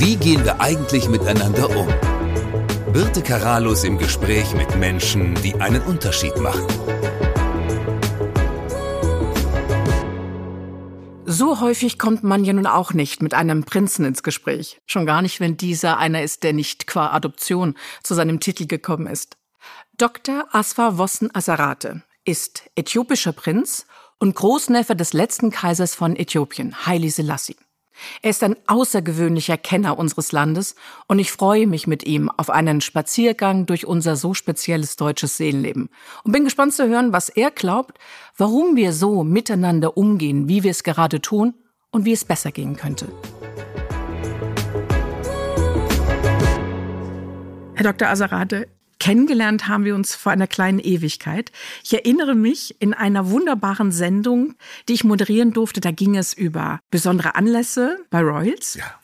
Wie gehen wir eigentlich miteinander um? Birte Karalus im Gespräch mit Menschen, die einen Unterschied machen. So häufig kommt man ja nun auch nicht mit einem Prinzen ins Gespräch. Schon gar nicht, wenn dieser einer ist, der nicht qua Adoption zu seinem Titel gekommen ist. Dr. Asfa Wossen Asarate ist äthiopischer Prinz und Großneffe des letzten Kaisers von Äthiopien, Haile Selassie. Er ist ein außergewöhnlicher Kenner unseres Landes und ich freue mich mit ihm auf einen Spaziergang durch unser so spezielles deutsches Seelenleben und bin gespannt zu hören, was er glaubt, warum wir so miteinander umgehen, wie wir es gerade tun und wie es besser gehen könnte. Herr Dr. Asarate, Kennengelernt haben wir uns vor einer kleinen Ewigkeit. Ich erinnere mich in einer wunderbaren Sendung, die ich moderieren durfte. Da ging es über besondere Anlässe bei Royals. Ja.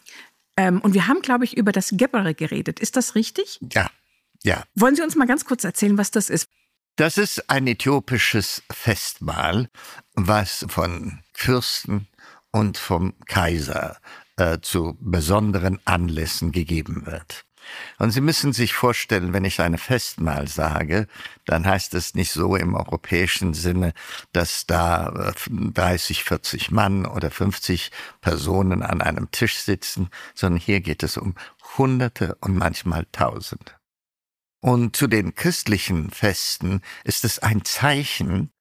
Ähm, und wir haben, glaube ich, über das Gebbere geredet. Ist das richtig? Ja, ja. Wollen Sie uns mal ganz kurz erzählen, was das ist? Das ist ein äthiopisches Festmahl, was von Fürsten und vom Kaiser äh, zu besonderen Anlässen gegeben wird. Und Sie müssen sich vorstellen, wenn ich eine Festmahl sage, dann heißt es nicht so im europäischen Sinne, dass da 30, äh, 40 Mann oder 50 Personen an einem Tisch sitzen, sondern hier geht es um Hunderte und manchmal Tausende. Und zu den christlichen Festen ist es ein Zeichen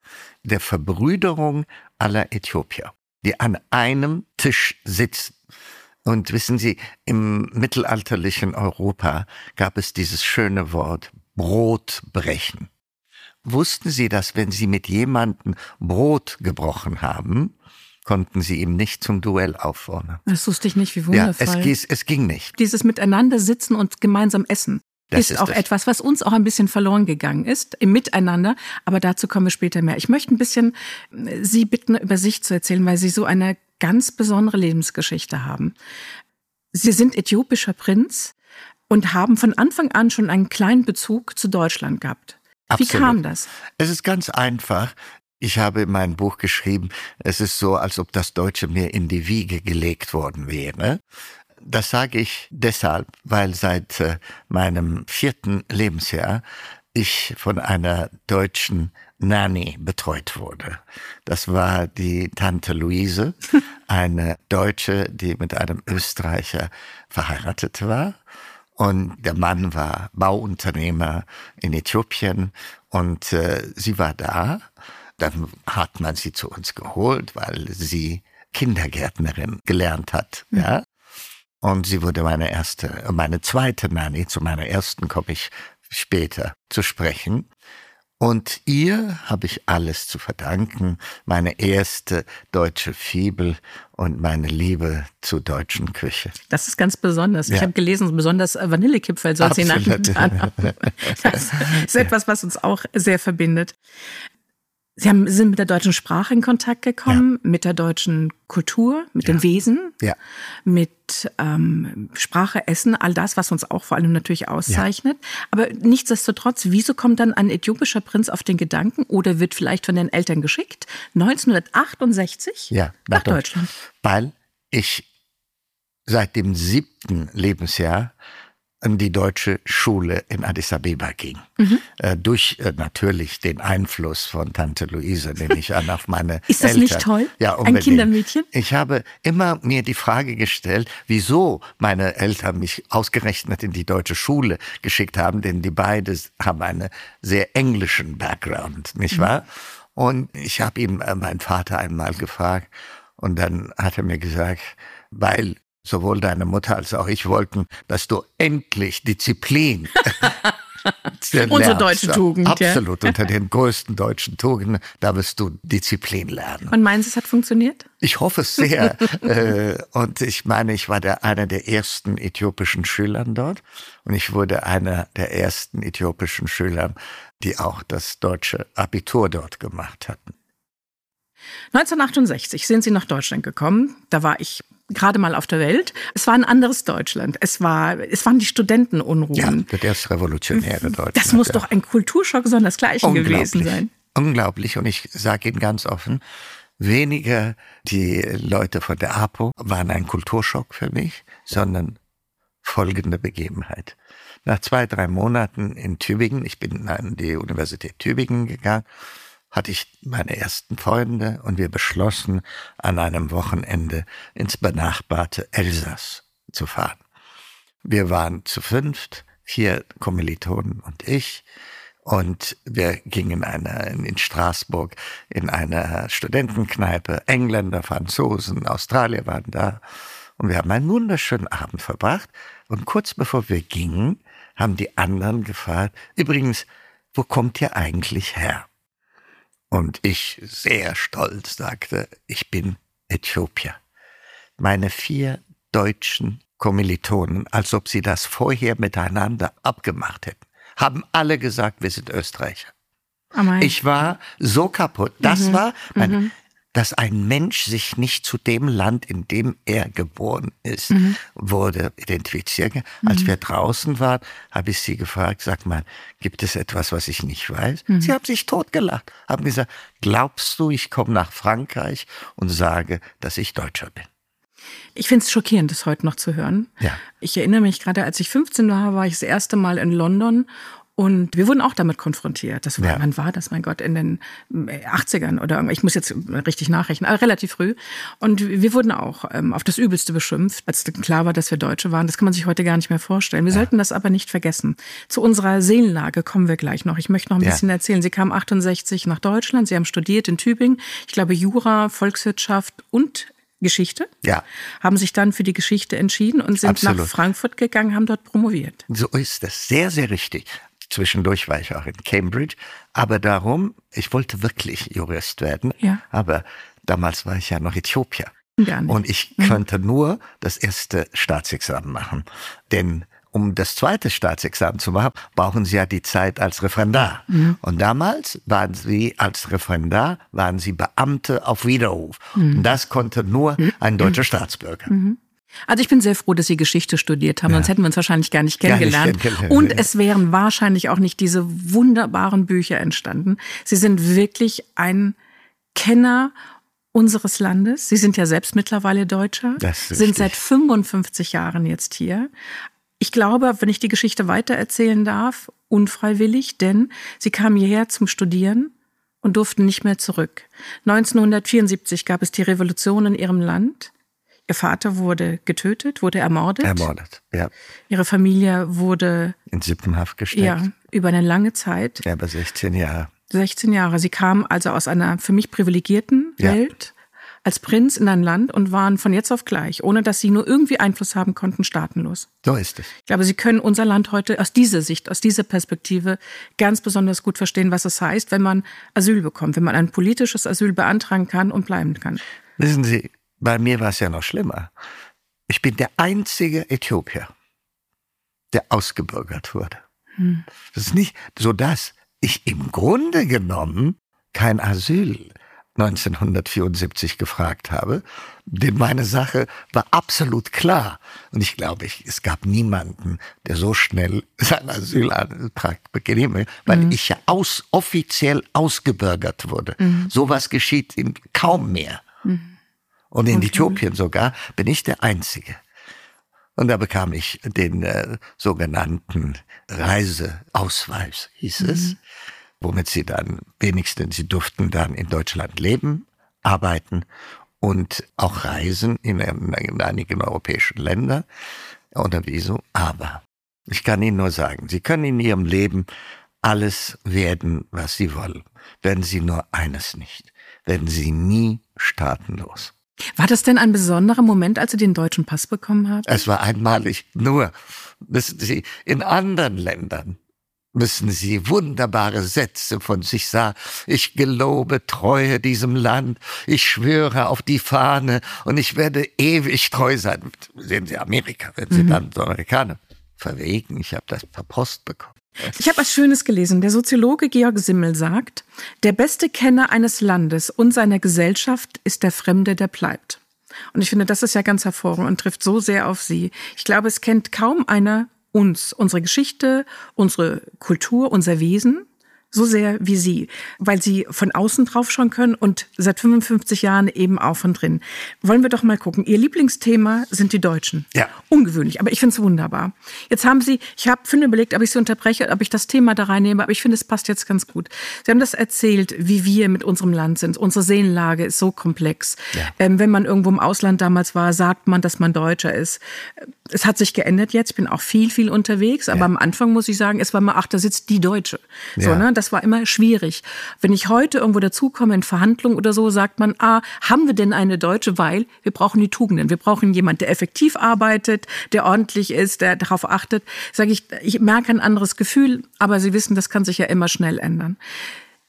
der Verbrüderung aller Äthiopier, die an einem Tisch sitzen. Und wissen Sie, im mittelalterlichen Europa gab es dieses schöne Wort Brot brechen. Wussten Sie, dass wenn Sie mit jemandem Brot gebrochen haben, konnten Sie ihm nicht zum Duell auffordern? Das wusste ich nicht, wie wundervoll. Ja, es, es ging nicht. Dieses Miteinander sitzen und gemeinsam essen. Das ist, auch das. etwas, was uns auch ein bisschen verloren gegangen ist im Miteinander. Aber dazu kommen wir später mehr. Ich möchte ein bisschen äh, Sie bitten, über sich zu erzählen, weil Sie so eine ganz besondere Lebensgeschichte haben. Sie sind äthiopischer Prinz und haben von Anfang an schon einen kleinen Bezug zu Deutschland gehabt. Absolut. Wie kam das? Es ist ganz einfach. Ich habe in meinem Buch geschrieben, es ist so, als ob das Deutsche mir in die Wiege gelegt worden wäre. Das sage ich deshalb, weil seit äh, meinem vierten Lebensjahr ich von einer deutschen Nanny betreut wurde. Das war die Tante Luise, eine Deutsche, die mit einem Österreicher verheiratet war. Und der Mann war Bauunternehmer in Äthiopien und äh, sie war da. Dann hat man sie zu uns geholt, weil sie Kindergärtnerin gelernt hat. Mhm. Ja. Und sie wurde meine erste, meine zweite Nanny. Zu meiner ersten komme ich später zu sprechen. Und ihr habe ich alles zu verdanken, meine erste deutsche Fibel und meine Liebe zur deutschen Küche. Das ist ganz besonders. Ja. Ich habe gelesen, besonders Vanillekipferl soll sie nachgetan Das ist etwas, was uns auch sehr verbindet. Sie haben, sind mit der deutschen Sprache in Kontakt gekommen, ja. mit der deutschen Kultur, mit ja. dem Wesen, ja. mit ähm, Sprache, Essen, all das, was uns auch vor allem natürlich auszeichnet. Aber nichtsdestotrotz, wieso kommt dann ein äthiopischer Prinz auf den Gedanken oder wird vielleicht von den Eltern geschickt, 1968 ja, nach, nach Deutschland? Weil ich seit dem siebten Lebensjahr an die deutsche Schule in Addis Abeba ging. Mhm. Äh, durch äh, natürlich den Einfluss von Tante Luise, nehme ich an, auf meine Ist das Eltern. nicht toll? Ja, unbedingt. Ein Kindermädchen? Ich habe immer mir die Frage gestellt, wieso meine Eltern mich ausgerechnet in die deutsche Schule geschickt haben, denn die beide haben einen sehr englischen Background, nicht mhm. wahr? Und ich habe ihn, äh, meinen Vater einmal gefragt, und dann hat er mir gesagt, weil sowohl deine Mutter als auch ich wollten, dass du endlich Disziplin Unsere deutsche Tugend. Absolut, ja. unter den größten deutschen Tugenden, da wirst du Disziplin lernen. Und meinen Sie, es hat funktioniert? Ich hoffe es sehr. Äh, und ich meine, ich war der, einer der ersten äthiopischen Schülern dort. Und ich wurde einer der ersten äthiopischen Schüler, die auch das deutsche Abitur dort gemacht hatten. 1968 sind Sie nach Deutschland gekommen. Da war ich gerade mal auf der Welt. Es war ein anderes Deutschland. Es war, es waren die Studentenunruhen. Ja, das revolutionäre Deutschland. Das muss ja. doch ein Kulturschock sondersgleichen gewesen sein. Unglaublich. Und ich sage Ihnen ganz offen, weniger die Leute von der APO waren ein Kulturschock für mich, sondern folgende Begebenheit. Nach zwei, drei Monaten in Tübingen, ich bin an die Universität Tübingen gegangen, hatte ich meine ersten Freunde und wir beschlossen, an einem Wochenende ins benachbarte Elsass zu fahren. Wir waren zu fünft, vier Kommilitonen und ich. Und wir gingen in, einer, in Straßburg in einer Studentenkneipe. Engländer, Franzosen, Australier waren da. Und wir haben einen wunderschönen Abend verbracht. Und kurz bevor wir gingen, haben die anderen gefragt, übrigens, wo kommt ihr eigentlich her? Und ich sehr stolz sagte, ich bin Äthiopier. Meine vier deutschen Kommilitonen, als ob sie das vorher miteinander abgemacht hätten, haben alle gesagt, wir sind Österreicher. Oh ich war so kaputt. Das mhm. war mein, mhm dass ein Mensch sich nicht zu dem Land, in dem er geboren ist, mhm. wurde identifiziert. Als mhm. wir draußen waren, habe ich sie gefragt, sag mal, gibt es etwas, was ich nicht weiß? Mhm. Sie haben sich totgelacht, haben gesagt, glaubst du, ich komme nach Frankreich und sage, dass ich Deutscher bin? Ich finde es schockierend, das heute noch zu hören. Ja. Ich erinnere mich gerade, als ich 15 war, war ich das erste Mal in London und wir wurden auch damit konfrontiert. Das war, ja. wann war das, mein Gott, in den 80ern äh, oder ich muss jetzt richtig nachrechnen, aber relativ früh. Und wir wurden auch ähm, auf das Übelste beschimpft, als klar war, dass wir Deutsche waren. Das kann man sich heute gar nicht mehr vorstellen. Wir ja. sollten das aber nicht vergessen. Zu unserer Seelenlage kommen wir gleich noch. Ich möchte noch ein ja. bisschen erzählen. Sie kamen 68 nach Deutschland. Sie haben studiert in Tübingen. Ich glaube Jura, Volkswirtschaft und Geschichte. Ja. Haben sich dann für die Geschichte entschieden und sind Absolut. nach Frankfurt gegangen, haben dort promoviert. So ist das. Sehr, sehr richtig. Zwischendurch war ich auch in Cambridge. Aber darum, ich wollte wirklich Jurist werden. Ja. Aber damals war ich ja noch Äthiopier. Und ich mhm. könnte nur das erste Staatsexamen machen. Denn um das zweite Staatsexamen zu machen, brauchen Sie ja die Zeit als Referendar. Mhm. Und damals waren Sie als Referendar, waren Sie Beamte auf Widerruf. Mhm. Und das konnte nur ein deutscher Staatsbürger. Also ich bin sehr froh, dass Sie Geschichte studiert haben, ja. sonst hätten wir uns wahrscheinlich gar nicht kennengelernt. Gar nicht Und es wären wahrscheinlich auch nicht diese wunderbaren Bücher entstanden. Sie sind wirklich ein Kenner unseres Landes. Sie sind ja selbst mittlerweile Deutscher, sind seit 55 Jahren jetzt hier. Ich glaube, wenn ich die Geschichte weitererzählen darf, unfreiwillig, denn Sie kamen hierher zum Studieren und durften nicht mehr zurück. 1974 gab es die Revolution in Ihrem Land. Ihr Vater wurde getötet, wurde ermordet. Ermordet, ja. Ihre Familie wurde in Sippenhaft gesteckt. Ja, über eine lange Zeit. Ja, über 16 Jahre. 16 Jahre. Sie kamen also aus einer für mich privilegierten ja. Welt als Prinz in ein Land und waren von jetzt auf gleich, ohne dass sie nur irgendwie Einfluss haben konnten, staatenlos. So ist es. Ich glaube, Sie können unser Land heute aus dieser Sicht, aus dieser Perspektive ganz besonders gut verstehen, was es heißt, wenn man Asyl bekommt, wenn man ein politisches Asyl beantragen kann und bleiben kann. Wissen Sie, bei mir war es ja noch schlimmer. Ich bin der einzige Äthiopier, der ausgebürgert wurde. Hm. Das ist nicht so, dass ich im Grunde genommen kein Asyl 1974 gefragt habe, denn meine Sache war absolut klar. Und ich glaube, ich, es gab niemanden, der so schnell seinen Asylantrag genehmigt, weil mhm. ich ja aus, offiziell ausgebürgert wurde. Mhm. Sowas geschieht kaum mehr. Mhm. Und in okay. Äthiopien sogar bin ich der Einzige. Und da bekam ich den äh, sogenannten Reiseausweis, hieß mhm. es, womit sie dann wenigstens, sie durften dann in Deutschland leben, arbeiten und auch reisen in, in einigen europäischen Ländern unter Visum. Aber ich kann Ihnen nur sagen, Sie können in Ihrem Leben alles werden, was Sie wollen. Werden Sie nur eines nicht, werden Sie nie staatenlos. War das denn ein besonderer Moment, als Sie den deutschen Pass bekommen haben? Es war einmalig. Nur, wissen Sie, in anderen Ländern müssen Sie wunderbare Sätze von sich sagen. Ich gelobe Treue diesem Land. Ich schwöre auf die Fahne und ich werde ewig treu sein. Sehen Sie Amerika, wenn Sie mhm. dann so Amerikaner verwegen. Ich habe das per Post bekommen. Ich habe was Schönes gelesen. Der Soziologe Georg Simmel sagt, der beste Kenner eines Landes und seiner Gesellschaft ist der Fremde, der bleibt. Und ich finde, das ist ja ganz hervorragend und trifft so sehr auf Sie. Ich glaube, es kennt kaum einer uns, unsere Geschichte, unsere Kultur, unser Wesen, so sehr wie Sie, weil Sie von außen drauf schauen können und seit 55 Jahren eben auch von drin. Wollen wir doch mal gucken. Ihr Lieblingsthema sind die Deutschen. Ja. Ungewöhnlich, aber ich finde es wunderbar. Jetzt haben Sie, ich habe finde überlegt, ob ich Sie unterbreche, ob ich das Thema da reinnehme, aber ich finde, es passt jetzt ganz gut. Sie haben das erzählt, wie wir mit unserem Land sind. Unsere Seelenlage ist so komplex. Ja. Ähm, wenn man irgendwo im Ausland damals war, sagt man, dass man Deutscher ist. Es hat sich geändert jetzt. Ich bin auch viel, viel unterwegs, aber ja. am Anfang muss ich sagen, es war mal, ach, da sitzt die Deutsche. So, ne? Das war immer schwierig. Wenn ich heute irgendwo dazukomme in Verhandlungen oder so, sagt man, ah, haben wir denn eine Deutsche? Weil wir brauchen die Tugenden. Wir brauchen jemand, der effektiv arbeitet, der ordentlich ist, der darauf achtet. Sage ich, ich merke ein anderes Gefühl, aber Sie wissen, das kann sich ja immer schnell ändern.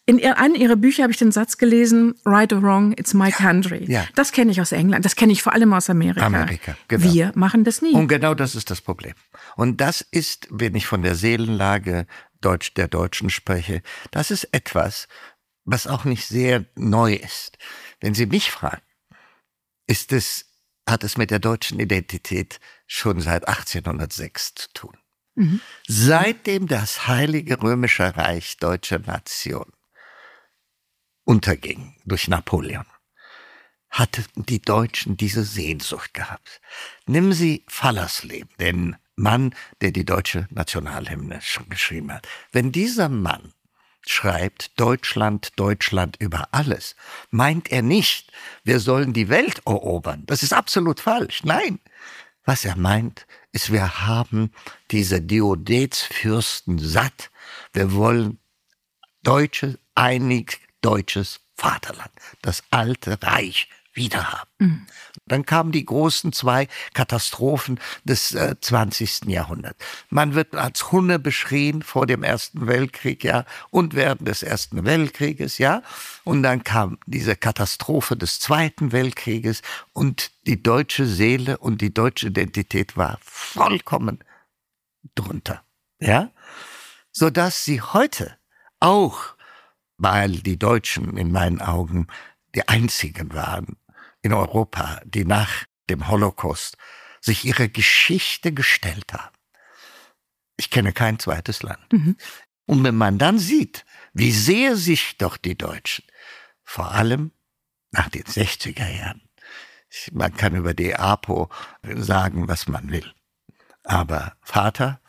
In einem Ihrer Bücher habe ich den Satz gelesen, right or wrong, it's my country. Ja. Das kenne ich aus England, das kenne ich vor allem aus Amerika. Amerika, genau. Wir machen das nie. Und genau das ist das Problem. Und das ist, wenn ich von der Seelenlage Deutsch, der Deutschen spreche, das ist etwas, was auch nicht sehr neu ist. Wenn Sie mich fragen, ist es, hat es mit der deutschen Identität schon seit 1806 zu tun. Mhm. Seitdem das Heilige Römische Reich deutsche Nation unterging durch Napoleon, hatten die Deutschen diese Sehnsucht gehabt. Nimm Sie Fallersleben, den Mann, der die deutsche Nationalhymne geschrieben hat. Wenn dieser Mann schreibt Deutschland, Deutschland über alles, meint er nicht, wir sollen die Welt erobern. Das ist absolut falsch. Nein. Was er meint, ist, wir haben diese Diodetsfürsten satt. Wir wollen deutsche, einig deutsches Vaterland, das alte Reich wiederhaben. Mhm. Dann kamen die großen zwei Katastrophen des äh, 20. Jahrhunderts. Man wird als Hunde beschrien vor dem Ersten Weltkrieg, ja, und während des Ersten Weltkrieges, ja. Und dann kam diese Katastrophe des Zweiten Weltkrieges und die deutsche Seele und die deutsche Identität war vollkommen drunter, ja. Sodass sie heute auch, weil die Deutschen in meinen Augen die einzigen waren, in Europa, die nach dem Holocaust sich ihre Geschichte gestellt haben. Ich kenne kein zweites Land. Mhm. Und wenn man dann sieht, wie sehr sich doch die Deutschen, vor allem nach den 60er Jahren, man kann über die APO sagen, was man will. Aber Vater,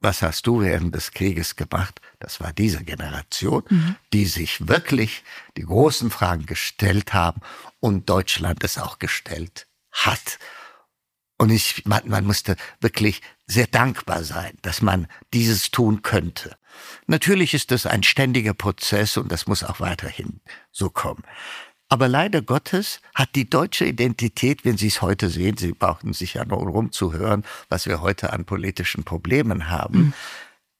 was hast du während des Krieges gemacht? Das war diese Generation, mhm. die sich wirklich die großen Fragen gestellt haben und Deutschland es auch gestellt hat. Und ich, man, man musste wirklich sehr dankbar sein, dass man dieses tun könnte. Natürlich ist das ein ständiger Prozess und das muss auch weiterhin so kommen. Aber leider Gottes hat die deutsche Identität, wenn Sie es heute sehen, Sie brauchen sich ja nur rumzuhören, was wir heute an politischen Problemen haben, mhm.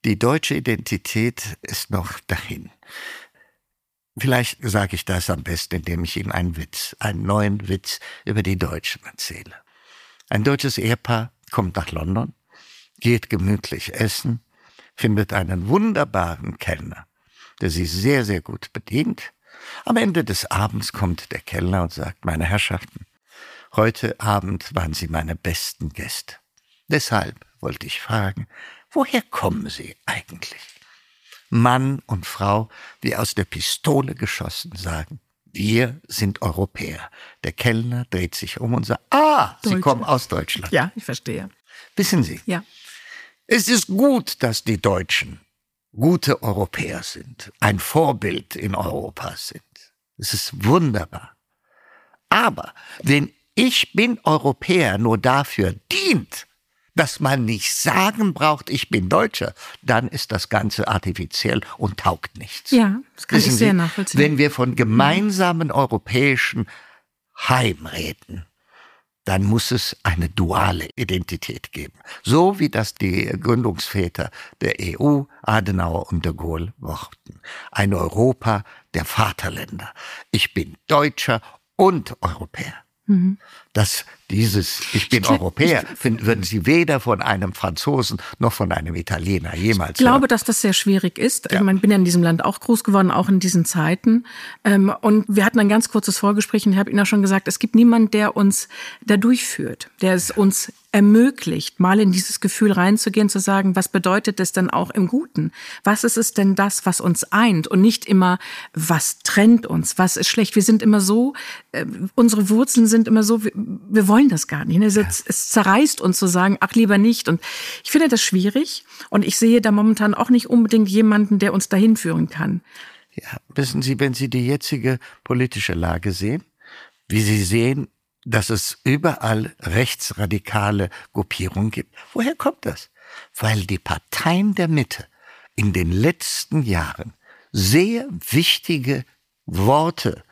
die deutsche Identität ist noch dahin. Vielleicht sage ich das am besten, indem ich Ihnen einen Witz, einen neuen Witz über die Deutschen erzähle. Ein deutsches Ehepaar kommt nach London, geht gemütlich essen, findet einen wunderbaren Kellner, der sie sehr, sehr gut bedient am Ende des Abends kommt der Kellner und sagt, meine Herrschaften, heute Abend waren Sie meine besten Gäste. Deshalb wollte ich fragen, woher kommen Sie eigentlich? Mann und Frau, wie aus der Pistole geschossen, sagen, wir sind Europäer. Der Kellner dreht sich um und sagt, ah, Sie kommen aus Deutschland. Ja, ich verstehe. Wissen Sie? Ja. Es ist gut, dass die Deutschen gute Europäer sind, ein Vorbild in Europa sind. Es ist wunderbar. Aber wenn ich bin Europäer nur dafür dient, dass man nicht sagen braucht, ich bin Deutscher, dann ist das Ganze artifiziell und taugt nichts. Ja, das kann Wissen ich sehr nachvollziehen. Wenn wir von gemeinsamen europäischen Heim reden, dann muss es eine duale Identität geben. So wie das die Gründungsväter der EU, Adenauer und de Gaulle, wollten. Ein Europa der Vaterländer. Ich bin Deutscher und Europäer. Mhm. Dass dieses Ich bin Europäer finden, würden Sie weder von einem Franzosen noch von einem Italiener jemals. Ich glaube, hören. dass das sehr schwierig ist. Ja. Ich bin ja in diesem Land auch groß geworden, auch in diesen Zeiten. Ähm, und wir hatten ein ganz kurzes Vorgespräch und ich habe Ihnen auch schon gesagt, es gibt niemanden, der uns da durchführt, der es uns ermöglicht, mal in dieses Gefühl reinzugehen, zu sagen, was bedeutet es denn auch im Guten? Was ist es denn das, was uns eint und nicht immer, was trennt uns, was ist schlecht? Wir sind immer so, äh, unsere Wurzeln sind immer so, wir, wollen das gar nicht. Ne? Es, ja. es zerreißt uns zu sagen, ach lieber nicht. Und ich finde das schwierig und ich sehe da momentan auch nicht unbedingt jemanden, der uns dahin führen kann. Ja, wissen Sie, wenn Sie die jetzige politische Lage sehen, wie Sie sehen, dass es überall rechtsradikale Gruppierungen gibt. Woher kommt das? Weil die Parteien der Mitte in den letzten Jahren sehr wichtige Worte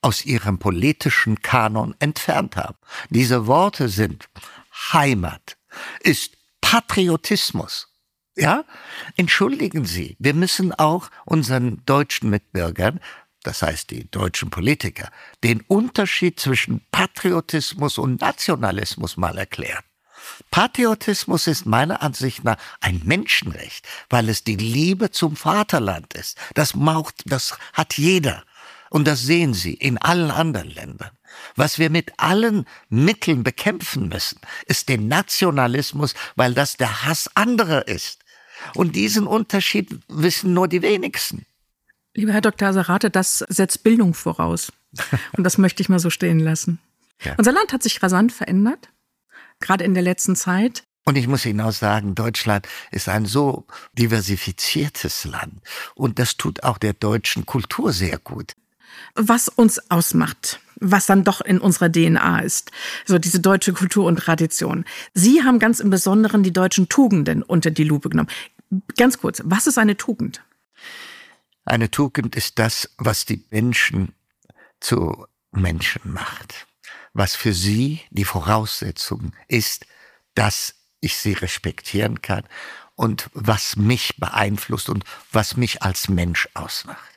aus ihrem politischen Kanon entfernt haben. Diese Worte sind Heimat, ist Patriotismus. Ja? Entschuldigen Sie, wir müssen auch unseren deutschen Mitbürgern das heißt die deutschen Politiker, den Unterschied zwischen Patriotismus und Nationalismus mal erklären. Patriotismus ist meiner Ansicht nach ein Menschenrecht, weil es die Liebe zum Vaterland ist. Das macht, das hat jeder. Und das sehen Sie in allen anderen Ländern. Was wir mit allen Mitteln bekämpfen müssen, ist den Nationalismus, weil das der Hass anderer ist. Und diesen Unterschied wissen nur die wenigsten. Lieber Herr Dr. Asarate, das setzt Bildung voraus. Und das möchte ich mal so stehen lassen. Ja. Unser Land hat sich rasant verändert, gerade in der letzten Zeit. Und ich muss Ihnen auch sagen, Deutschland ist ein so diversifiziertes Land. Und das tut auch der deutschen Kultur sehr gut. Was uns ausmacht, was dann doch in unserer DNA ist, so diese deutsche Kultur und Tradition. Sie haben ganz im Besonderen die deutschen Tugenden unter die Lupe genommen. Ganz kurz, was ist eine Tugend? Eine Tugend ist das, was die Menschen zu Menschen macht. Was für sie die Voraussetzung ist, dass ich sie respektieren kann und was mich beeinflusst und was mich als Mensch ausmacht.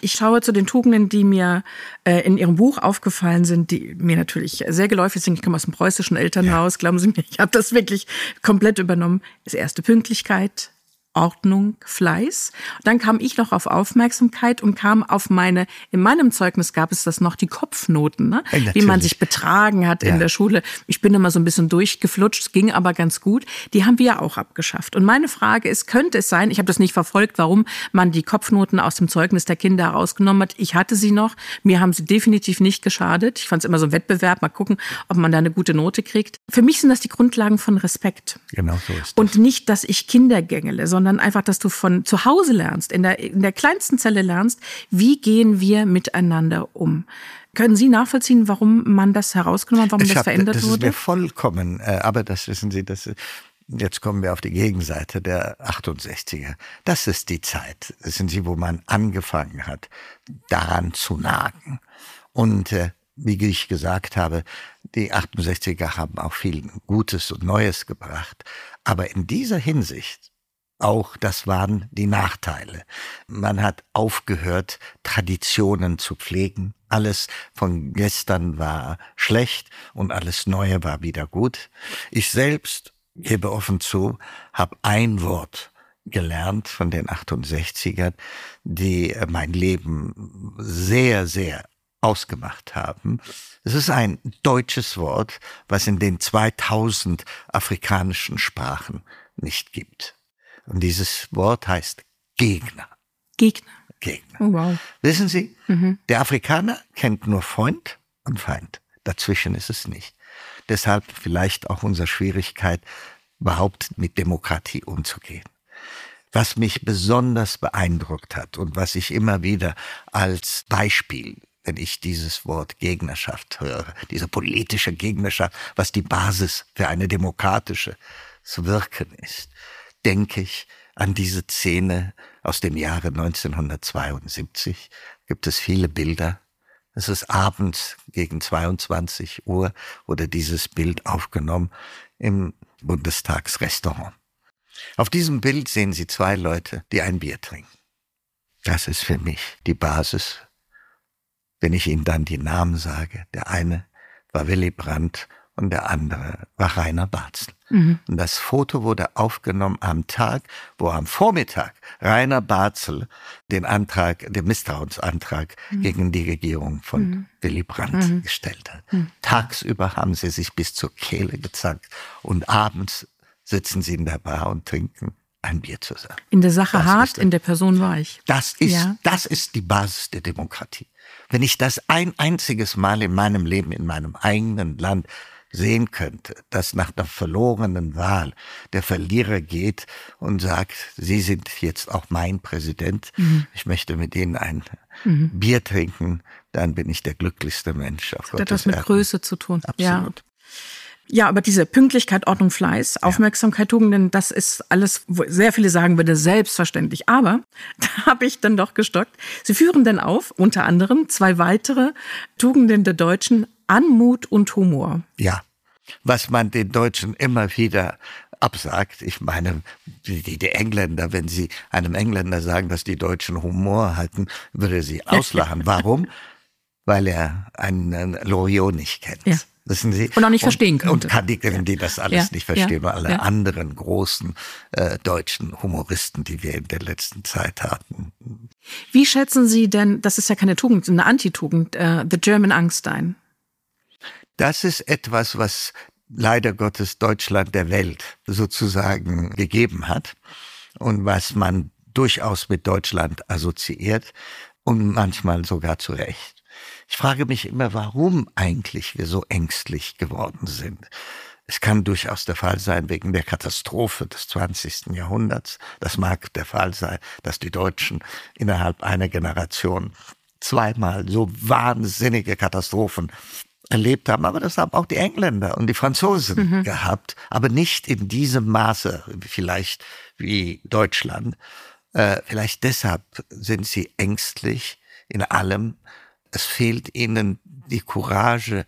Ich schaue zu den Tugenden, die mir äh, in Ihrem Buch aufgefallen sind, die mir natürlich sehr geläufig sind. Ich komme aus dem preußischen Elternhaus, ja. glauben Sie mir, ich habe das wirklich komplett übernommen. Das erste Pünktlichkeit, Ordnung, Fleiß. dann kam ich noch auf Aufmerksamkeit und kam auf meine, in meinem Zeugnis gab es das noch, die Kopfnoten, ne? Wie man sich betragen hat ja. in der Schule. Ich bin immer so ein bisschen durchgeflutscht, ging aber ganz gut. Die haben wir auch abgeschafft. Und meine Frage ist, könnte es sein, ich habe das nicht verfolgt, warum man die Kopfnoten aus dem Zeugnis der Kinder herausgenommen hat. Ich hatte sie noch, mir haben sie definitiv nicht geschadet. Ich fand es immer so ein Wettbewerb, mal gucken, ob man da eine gute Note kriegt. Für mich sind das die Grundlagen von Respekt. Genau so ist das. Und nicht, dass ich Kinder gängele, sondern sondern einfach, dass du von zu Hause lernst, in der, in der kleinsten Zelle lernst, wie gehen wir miteinander um. Können Sie nachvollziehen, warum man das herausgenommen hat, warum ich das hab, verändert das wurde? Das ist mir vollkommen, äh, aber das wissen Sie, das Jetzt kommen wir auf die Gegenseite der 68er. Das ist die Zeit, wissen Sie, wo man angefangen hat, daran zu nagen. Und äh, wie ich gesagt habe, die 68er haben auch viel Gutes und Neues gebracht. Aber in dieser Hinsicht auch das waren die Nachteile. Man hat aufgehört, Traditionen zu pflegen. Alles von gestern war schlecht und alles Neue war wieder gut. Ich selbst, gebe offen zu, habe ein Wort gelernt von den 68ern, die mein Leben sehr, sehr ausgemacht haben. Es ist ein deutsches Wort, was in den 2000 afrikanischen Sprachen nicht gibt. Und dieses Wort heißt Gegner. Gegner. Gegner. Oh, wow. Wissen Sie, mhm. der Afrikaner kennt nur Freund und Feind. Dazwischen ist es nicht. Deshalb vielleicht auch unsere Schwierigkeit, überhaupt mit Demokratie umzugehen. Was mich besonders beeindruckt hat und was ich immer wieder als Beispiel, wenn ich dieses Wort Gegnerschaft höre, diese politische Gegnerschaft, was die Basis für eine demokratische Wirken ist, denke ich an diese Szene aus dem Jahre 1972. Gibt es viele Bilder. Es ist abends gegen 22 Uhr wurde dieses Bild aufgenommen im Bundestagsrestaurant. Auf diesem Bild sehen Sie zwei Leute, die ein Bier trinken. Das ist für mich die Basis. Wenn ich Ihnen dann die Namen sage, der eine war Willy Brandt und der andere war Rainer Barzel. Mhm. Und das Foto wurde aufgenommen am Tag, wo am Vormittag Rainer Barzel den Antrag, den Misstrauensantrag mhm. gegen die Regierung von mhm. Willy Brandt mhm. gestellt hat. Mhm. Tagsüber haben sie sich bis zur Kehle gezankt und abends sitzen sie in der Bar und trinken ein Bier zusammen. In der Sache das hart, in der Person weich. Das ist, ja. das ist die Basis der Demokratie. Wenn ich das ein einziges Mal in meinem Leben, in meinem eigenen Land sehen könnte, dass nach einer verlorenen Wahl der Verlierer geht und sagt, Sie sind jetzt auch mein Präsident, mhm. ich möchte mit Ihnen ein mhm. Bier trinken, dann bin ich der glücklichste Mensch. Auf das hat etwas mit Erden. Größe zu tun. Absolut. Ja. Ja, aber diese Pünktlichkeit, Ordnung, Fleiß, Aufmerksamkeit, Tugenden, das ist alles, wo sehr viele sagen würde, selbstverständlich. Aber da habe ich dann doch gestockt. Sie führen dann auf, unter anderem, zwei weitere Tugenden der Deutschen, Anmut und Humor. Ja, was man den Deutschen immer wieder absagt. Ich meine, die, die Engländer, wenn sie einem Engländer sagen, dass die Deutschen Humor hatten, würde sie auslachen. Warum? Weil er einen Loriot nicht kennt. Ja. Wissen Sie? Und auch nicht verstehen kann. Und kann die, die das alles ja, nicht verstehen, ja, alle anderen großen äh, deutschen Humoristen, die wir in der letzten Zeit hatten. Wie schätzen Sie denn, das ist ja keine Tugend, eine Antitugend, äh, The German Angstein? Das ist etwas, was leider Gottes Deutschland der Welt sozusagen gegeben hat und was man durchaus mit Deutschland assoziiert und manchmal sogar zu Recht. Ich frage mich immer, warum eigentlich wir so ängstlich geworden sind. Es kann durchaus der Fall sein wegen der Katastrophe des 20. Jahrhunderts. Das mag der Fall sein, dass die Deutschen innerhalb einer Generation zweimal so wahnsinnige Katastrophen erlebt haben. Aber das haben auch die Engländer und die Franzosen mhm. gehabt, aber nicht in diesem Maße vielleicht wie Deutschland. Äh, vielleicht deshalb sind sie ängstlich in allem. Es fehlt ihnen die Courage,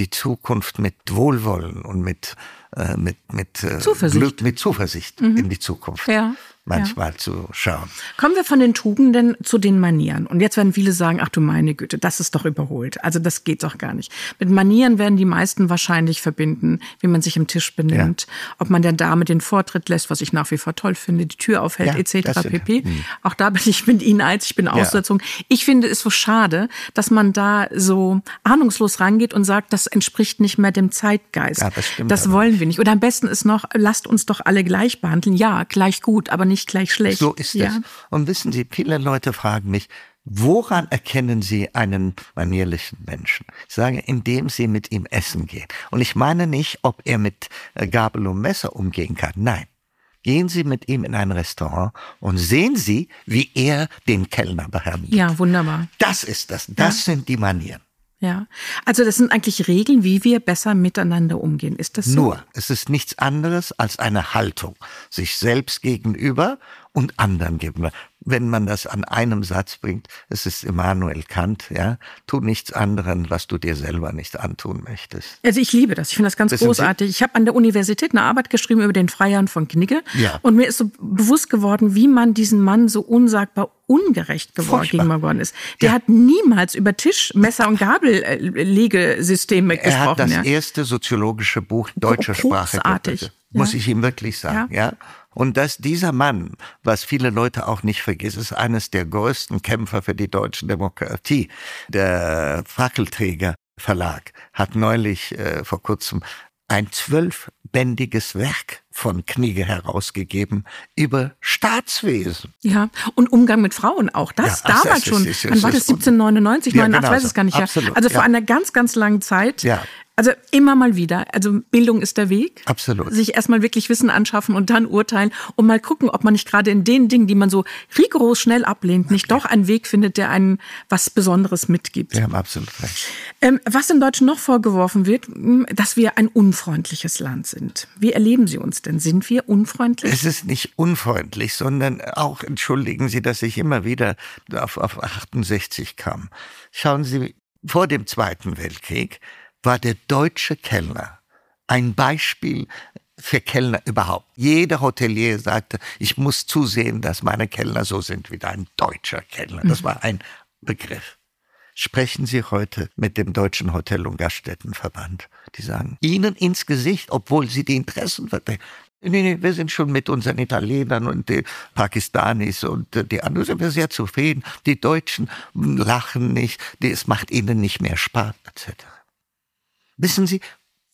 die Zukunft mit Wohlwollen und mit, äh, mit, mit äh, Zuversicht, Glück, mit Zuversicht mhm. in die Zukunft. Ja manchmal ja. zu schauen. Kommen wir von den Tugenden zu den Manieren. Und jetzt werden viele sagen, ach du meine Güte, das ist doch überholt. Also das geht doch gar nicht. Mit Manieren werden die meisten wahrscheinlich verbinden, wie man sich im Tisch benimmt, ja. ob man der Dame den Vortritt lässt, was ich nach wie vor toll finde, die Tür aufhält, ja, etc. pp. Hm. Auch da bin ich mit Ihnen eins, ich bin Aussetzung. Ich finde es so schade, dass man da so ahnungslos rangeht und sagt, das entspricht nicht mehr dem Zeitgeist. Ja, das stimmt. Das wollen wir nicht. Oder am besten ist noch, lasst uns doch alle gleich behandeln. Ja, gleich gut, aber nicht nicht gleich schlecht. So ist ja. es. Und wissen Sie, viele Leute fragen mich, Woran erkennen Sie einen manierlichen Menschen? Ich sage, indem Sie mit ihm essen gehen. Und ich meine nicht, ob er mit äh, Gabel und Messer umgehen kann. Nein. Gehen Sie mit ihm in ein Restaurant und sehen Sie, wie er den Kellner behandelt. Ja, wunderbar. Das ist das. Das ja. sind die Manieren. Ja, also das sind eigentlich Regeln, wie wir besser miteinander umgehen. Ist das so? Nur, es ist nichts anderes als eine Haltung, sich selbst gegenüber und anderen gegenüber wenn man das an einem Satz bringt, es ist Immanuel Kant, ja, tu nichts anderen, was du dir selber nicht antun möchtest. Also ich liebe das, ich finde das ganz Wissen großartig. Sie? Ich habe an der Universität eine Arbeit geschrieben über den Freiherrn von Knigge ja. und mir ist so bewusst geworden, wie man diesen Mann so unsagbar ungerecht geworden gegenüber ist. Der ja. hat niemals über Tisch, Messer und Gabellegesysteme gesprochen. Er hat das ja. erste soziologische Buch deutscher Sprache. Großartig. Muss ich ihm wirklich sagen, ja. Und dass dieser Mann, was viele Leute auch nicht vergessen, ist eines der größten Kämpfer für die deutsche Demokratie. Der Fackelträger Verlag hat neulich äh, vor kurzem ein zwölfbändiges Werk von Knigge herausgegeben über Staatswesen. Ja, und Umgang mit Frauen auch. Das ja, damals schon. Wann war das? 1799, ja, 89, genau weiß es gar nicht. Absolut, also vor ja. einer ganz, ganz langen Zeit. Also immer mal wieder. Also Bildung ist der Weg. Absolut. Sich erstmal wirklich Wissen anschaffen und dann urteilen und mal gucken, ob man nicht gerade in den Dingen, die man so rigoros schnell ablehnt, okay. nicht doch einen Weg findet, der einen was Besonderes mitgibt. Sie haben absolut recht. Ähm, was den Deutschen noch vorgeworfen wird, hm, dass wir ein unfreundliches Land sind. Wie erleben Sie uns denn? Sind wir unfreundlich? Es ist nicht unfreundlich, sondern auch, entschuldigen Sie, dass ich immer wieder auf, auf 68 kam. Schauen Sie, vor dem Zweiten Weltkrieg war der deutsche Kellner ein Beispiel für Kellner überhaupt. Jeder Hotelier sagte, ich muss zusehen, dass meine Kellner so sind wie ein deutscher Kellner. Das war ein Begriff. Sprechen Sie heute mit dem Deutschen Hotel- und Gaststättenverband. Die sagen Ihnen ins Gesicht, obwohl Sie die Interessen vertreten. Nee, nee, wir sind schon mit unseren Italienern und den Pakistanis und die anderen sind wir sehr zufrieden. Die Deutschen lachen nicht, es macht ihnen nicht mehr Spaß, etc. Wissen Sie,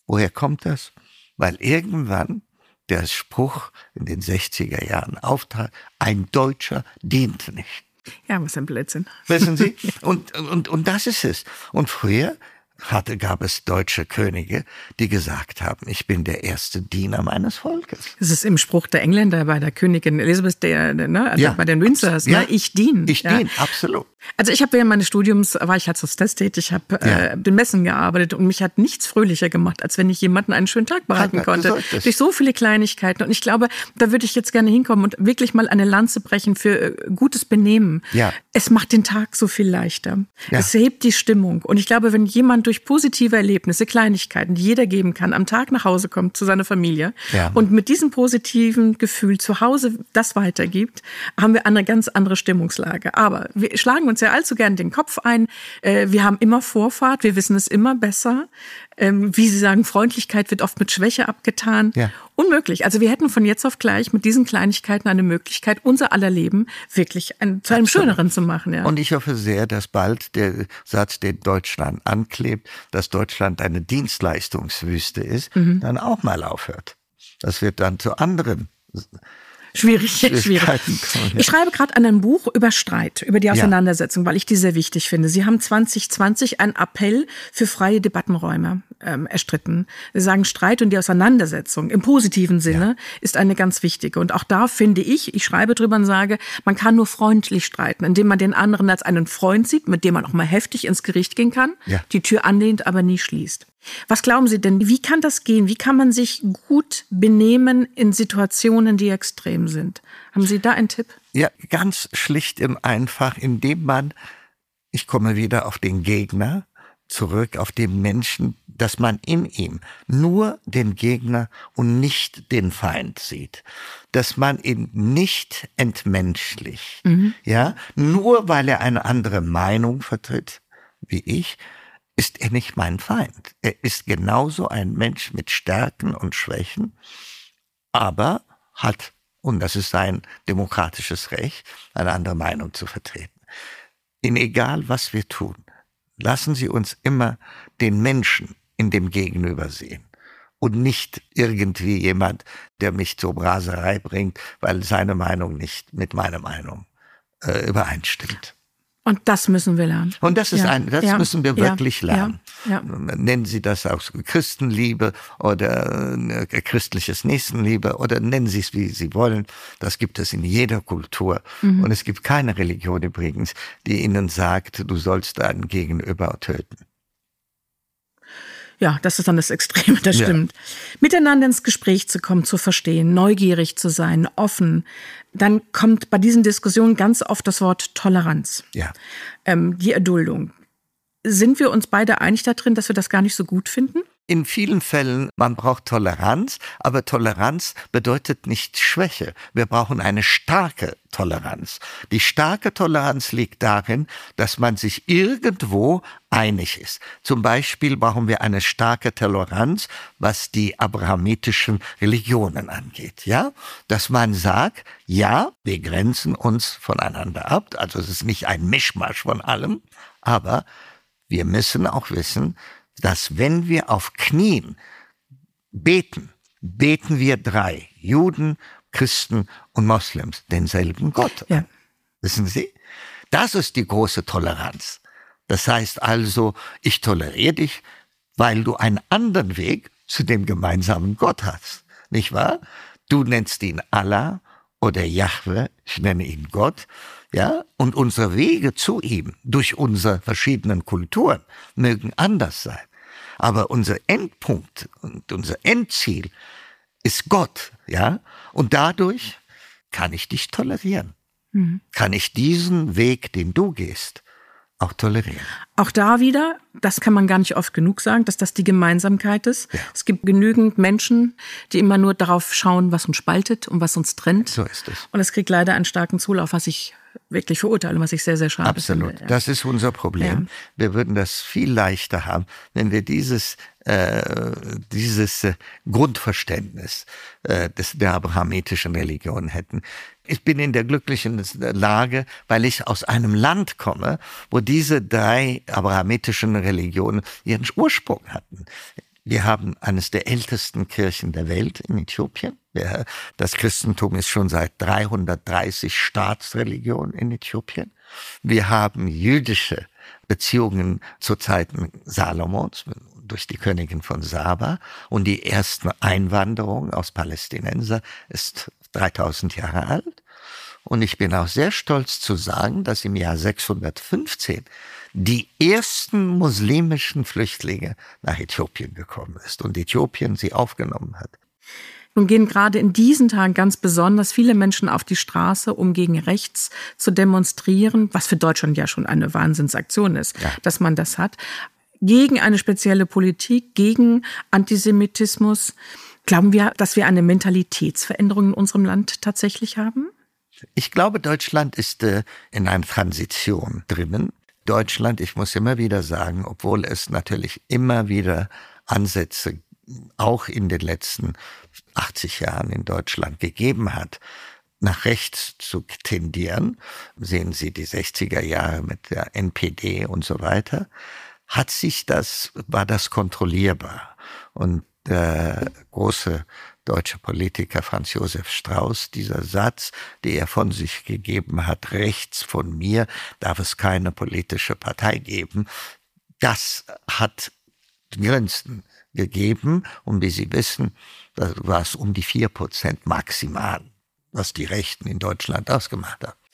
woher kommt das? Weil irgendwann der Spruch in den 60er Jahren auftrat, ein Deutscher dient nicht. Ja, was ein Blödsinn. Wissen Sie? Und, und, und das ist es. Und früher hatte, gab es deutsche Könige, die gesagt haben, ich bin der erste Diener meines Volkes. Das ist im Spruch der Engländer bei der Königin Elizabeth, der, ne, also ja. bei den Windsors, ne? ich diene. Ich ja. diene, absolut. Also ich habe während meines Studiums, war ich als Hostess tätig, habe ja. äh, den Messen gearbeitet und mich hat nichts fröhlicher gemacht, als wenn ich jemanden einen schönen Tag bereiten hat, konnte. Durch so viele Kleinigkeiten. Und ich glaube, da würde ich jetzt gerne hinkommen und wirklich mal eine Lanze brechen für äh, gutes Benehmen. Ja. Es macht den Tag so viel leichter. Ja. Es hebt die Stimmung. Und ich glaube, wenn jemand durch positive Erlebnisse, Kleinigkeiten, die jeder geben kann, am Tag nach Hause kommt zu seiner Familie ja. und mit diesem positiven Gefühl zu Hause das weitergibt, haben wir eine ganz andere Stimmungslage. Aber wir schlagen uns ja allzu gern den Kopf ein. Äh, wir haben immer Vorfahrt, wir wissen es immer besser. Ähm, wie Sie sagen, Freundlichkeit wird oft mit Schwäche abgetan. Ja. Unmöglich. Also wir hätten von jetzt auf gleich mit diesen Kleinigkeiten eine Möglichkeit, unser aller Leben wirklich ein, zu einem Absolut. schöneren zu machen. Ja. Und ich hoffe sehr, dass bald der Satz, den Deutschland anklebt, dass Deutschland eine Dienstleistungswüste ist, mhm. dann auch mal aufhört. Das wird dann zu anderen Schwierig, schwierig. Ich schreibe gerade an einem Buch über Streit, über die Auseinandersetzung, ja. weil ich die sehr wichtig finde. Sie haben 2020 einen Appell für freie Debattenräume ähm, erstritten. Sie sagen, Streit und die Auseinandersetzung im positiven Sinne ja. ist eine ganz wichtige. Und auch da finde ich, ich schreibe drüber und sage, man kann nur freundlich streiten, indem man den anderen als einen Freund sieht, mit dem man auch mal heftig ins Gericht gehen kann, ja. die Tür anlehnt, aber nie schließt. Was glauben Sie denn, wie kann das gehen? Wie kann man sich gut benehmen in Situationen, die extrem sind? Haben Sie da einen Tipp? Ja, ganz schlicht im Einfach, indem man, ich komme wieder auf den Gegner zurück, auf den Menschen, dass man in ihm nur den Gegner und nicht den Feind sieht. Dass man ihn nicht entmenschlicht. Mhm. Ja, nur weil er eine andere Meinung vertritt, wie ich, ist er nicht mein Feind. Er ist genauso ein Mensch mit Stärken und Schwächen, aber hat, und das ist sein demokratisches Recht, eine andere Meinung zu vertreten. In egal was wir tun, lassen Sie uns immer den Menschen in dem Gegenüber sehen und nicht irgendwie jemand, der mich zur Braserei bringt, weil seine Meinung nicht mit meiner Meinung äh, übereinstimmt. Und das müssen wir lernen. Und das ist ja. ein, das ja. müssen wir wirklich ja. lernen. Nennen Sie das auch Christenliebe oder äh, christliches Nächstenliebe oder nennen Sie es wie Sie wollen. Das gibt es in jeder Kultur. Mhm. Und es gibt keine Religion übrigens, die Ihnen sagt, du sollst deinen Gegenüber töten. Ja, das ist dann das Extreme, das stimmt. Ja. Miteinander ins Gespräch zu kommen, zu verstehen, neugierig zu sein, offen. Dann kommt bei diesen Diskussionen ganz oft das Wort Toleranz. Ja. Ähm, die Erduldung. Sind wir uns beide einig darin, dass wir das gar nicht so gut finden? In vielen Fällen, man braucht Toleranz, aber Toleranz bedeutet nicht Schwäche. Wir brauchen eine starke Toleranz. Die starke Toleranz liegt darin, dass man sich irgendwo einig ist. Zum Beispiel brauchen wir eine starke Toleranz, was die abrahamitischen Religionen angeht, ja? Dass man sagt, ja, wir grenzen uns voneinander ab, also es ist nicht ein Mischmasch von allem, aber wir müssen auch wissen, dass wenn wir auf Knien beten, beten wir drei, Juden, Christen und Moslems, denselben Gott. Ja. Wissen Sie? Das ist die große Toleranz. Das heißt also, ich toleriere dich, weil du einen anderen Weg zu dem gemeinsamen Gott hast. Nicht wahr? Du nennst ihn Allah oder Yahweh, ich nenne ihn Gott, ja, und unsere Wege zu ihm durch unsere verschiedenen Kulturen mögen anders sein. Aber unser Endpunkt und unser Endziel ist Gott, ja, und dadurch kann ich dich tolerieren. Mhm. Kann ich diesen Weg, den du gehst, auch tolerieren. Auch da wieder, das kann man gar nicht oft genug sagen, dass das die Gemeinsamkeit ist. Ja. Es gibt genügend Menschen, die immer nur darauf schauen, was uns spaltet und was uns trennt. So ist es. Und es kriegt leider einen starken Zulauf, was ich wirklich verurteilen, was ich sehr, sehr schade Absolut. finde. Ja. Das ist unser Problem. Ja. Wir würden das viel leichter haben, wenn wir dieses, äh, dieses äh, Grundverständnis äh, des, der abrahamitischen Religion hätten. Ich bin in der glücklichen Lage, weil ich aus einem Land komme, wo diese drei abrahamitischen Religionen ihren Ursprung hatten. Wir haben eines der ältesten Kirchen der Welt in Äthiopien. Das Christentum ist schon seit 330 Staatsreligion in Äthiopien. Wir haben jüdische Beziehungen zu Zeiten Salomons durch die Königin von Saba und die erste Einwanderung aus Palästinenser ist 3000 Jahre alt. Und ich bin auch sehr stolz zu sagen, dass im Jahr 615 die ersten muslimischen Flüchtlinge nach Äthiopien gekommen ist und Äthiopien sie aufgenommen hat. Nun gehen gerade in diesen Tagen ganz besonders viele Menschen auf die Straße, um gegen rechts zu demonstrieren, was für Deutschland ja schon eine Wahnsinnsaktion ist, ja. dass man das hat, gegen eine spezielle Politik, gegen Antisemitismus. Glauben wir, dass wir eine Mentalitätsveränderung in unserem Land tatsächlich haben? Ich glaube, Deutschland ist äh, in einer Transition drinnen. Deutschland, ich muss immer wieder sagen, obwohl es natürlich immer wieder Ansätze auch in den letzten 80 Jahren in Deutschland gegeben hat, nach rechts zu tendieren, sehen Sie die 60er Jahre mit der NPD und so weiter, hat sich das, war das kontrollierbar. Und der große deutsche Politiker Franz Josef Strauß, dieser Satz, der er von sich gegeben hat, rechts von mir darf es keine politische Partei geben, das hat Grenzen gegeben. Und wie Sie wissen, da war es um die vier Prozent maximal, was die Rechten in Deutschland ausgemacht haben.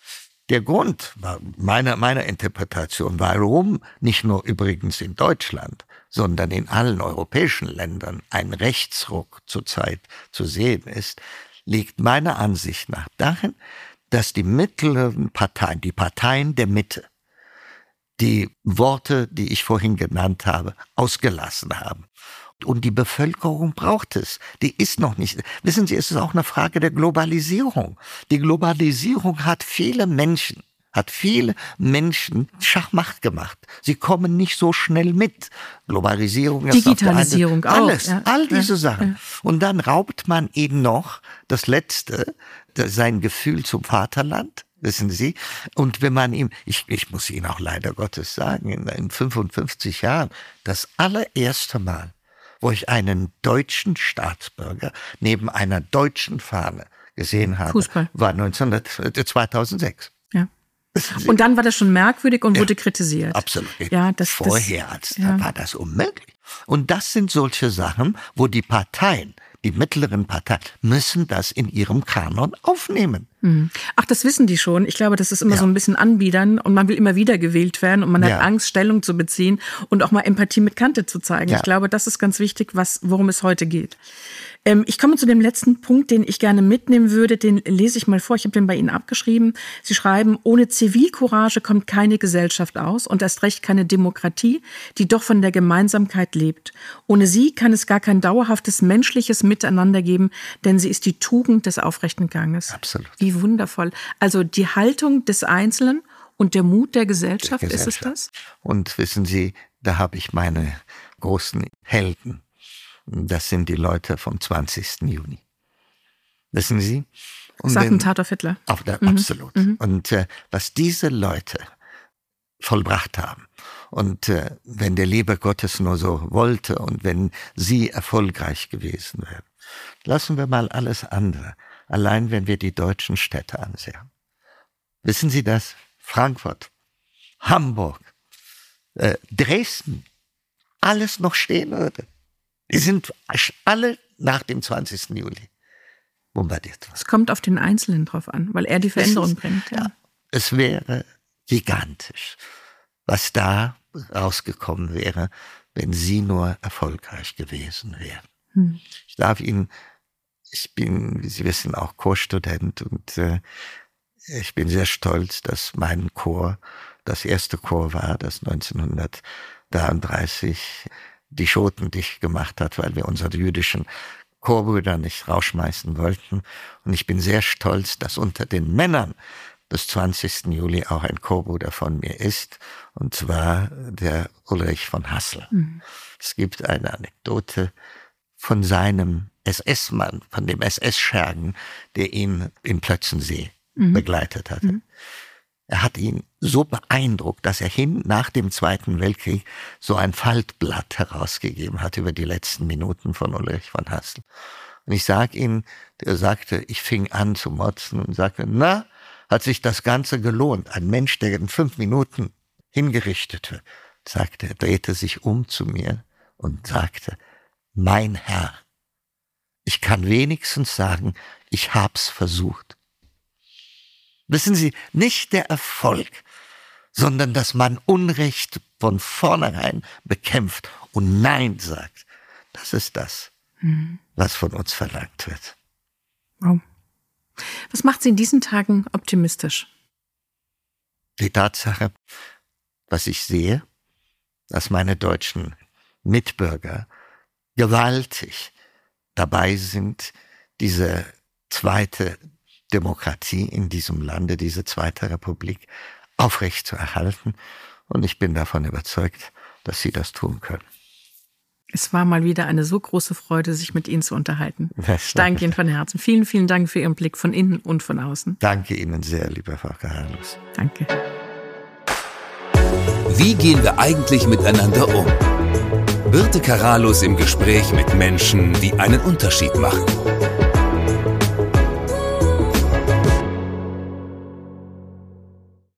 Der Grund meiner, meiner Interpretation, warum nicht nur übrigens in Deutschland, sondern in allen europäischen Ländern ein Rechtsruck zurzeit zu sehen ist, liegt meiner Ansicht nach darin, dass die mittleren Parteien, die Parteien der Mitte, die Worte, die ich vorhin genannt habe, ausgelassen haben. Und die Bevölkerung braucht es. Die ist noch nicht. Wissen Sie, es ist auch eine Frage der Globalisierung. Die Globalisierung hat viele Menschen hat viele Menschen Schachmacht gemacht. Sie kommen nicht so schnell mit. Globalisierung, Digitalisierung auch. Alles, ja. all diese ja. Sachen. Und dann raubt man ihnen noch das Letzte, sein Gefühl zum Vaterland. Wissen Sie? Und wenn man ihm, ich, ich muss Ihnen auch leider Gottes sagen, in, in 55 Jahren, das allererste Mal, wo ich einen deutschen Staatsbürger neben einer deutschen Fahne gesehen habe, Fußball. war 1900, 2006. Ja. Und dann war das schon merkwürdig und ja, wurde kritisiert. Absolut. Ja, das, Vorher das, ja. war das unmöglich. Und das sind solche Sachen, wo die Parteien, die mittleren Parteien, müssen das in ihrem Kanon aufnehmen. Hm. Ach, das wissen die schon. Ich glaube, das ist immer ja. so ein bisschen anbiedern und man will immer wieder gewählt werden und man hat ja. Angst, Stellung zu beziehen und auch mal Empathie mit Kante zu zeigen. Ja. Ich glaube, das ist ganz wichtig, was, worum es heute geht. Ähm, ich komme zu dem letzten Punkt, den ich gerne mitnehmen würde. Den lese ich mal vor. Ich habe den bei Ihnen abgeschrieben. Sie schreiben, ohne Zivilcourage kommt keine Gesellschaft aus und erst recht keine Demokratie, die doch von der Gemeinsamkeit lebt. Ohne sie kann es gar kein dauerhaftes menschliches Miteinander geben, denn sie ist die Tugend des aufrechten Ganges. Absolut. Wie wundervoll. Also die Haltung des Einzelnen und der Mut der Gesellschaft, der Gesellschaft. ist es das? Und wissen Sie, da habe ich meine großen Helden das sind die Leute vom 20. Juni. Wissen Sie? Und Attentat auf Hitler. Auf der, mhm. Absolut. Mhm. Und äh, was diese Leute vollbracht haben. Und äh, wenn der Liebe Gottes nur so wollte und wenn sie erfolgreich gewesen wären, lassen wir mal alles andere. Allein wenn wir die deutschen Städte ansehen. Wissen Sie das? Frankfurt, Hamburg, äh, Dresden, alles noch stehen würde. Die sind alle nach dem 20. Juli bombardiert worden. Es kommt auf den Einzelnen drauf an, weil er die Veränderung ist, bringt. Ja. ja. Es wäre gigantisch, was da rausgekommen wäre, wenn sie nur erfolgreich gewesen wären. Hm. Ich darf Ihnen, ich bin, wie Sie wissen, auch Chorstudent und äh, ich bin sehr stolz, dass mein Chor das erste Chor war, das 1933 die Schoten dicht gemacht hat, weil wir unsere jüdischen Chorbrüder nicht rausschmeißen wollten. Und ich bin sehr stolz, dass unter den Männern des 20. Juli auch ein Co-Bruder von mir ist, und zwar der Ulrich von Hassel. Mhm. Es gibt eine Anekdote von seinem SS-Mann, von dem SS-Schergen, der ihn in Plötzensee mhm. begleitet hatte. Mhm. Er hat ihn so beeindruckt, dass er hin nach dem Zweiten Weltkrieg so ein Faltblatt herausgegeben hat über die letzten Minuten von Ulrich von Hassel. Und ich sag ihm, der sagte, ich fing an zu motzen und sagte, na, hat sich das Ganze gelohnt. Ein Mensch, der in fünf Minuten hingerichtet wird, sagte, er drehte sich um zu mir und sagte, mein Herr, ich kann wenigstens sagen, ich hab's versucht. Wissen Sie, nicht der Erfolg, sondern dass man Unrecht von vornherein bekämpft und Nein sagt, das ist das, mhm. was von uns verlangt wird. Oh. Was macht Sie in diesen Tagen optimistisch? Die Tatsache, was ich sehe, dass meine deutschen Mitbürger gewaltig dabei sind, diese zweite Demokratie in diesem Lande, diese zweite Republik aufrecht zu erhalten. Und ich bin davon überzeugt, dass sie das tun können. Es war mal wieder eine so große Freude, sich mit Ihnen zu unterhalten. Ich danke Ihnen von Herzen. Vielen, vielen Dank für Ihren Blick von innen und von außen. Danke Ihnen sehr, lieber Frau Carlos. Danke. Wie gehen wir eigentlich miteinander um? Birte Karalus im Gespräch mit Menschen, die einen Unterschied machen.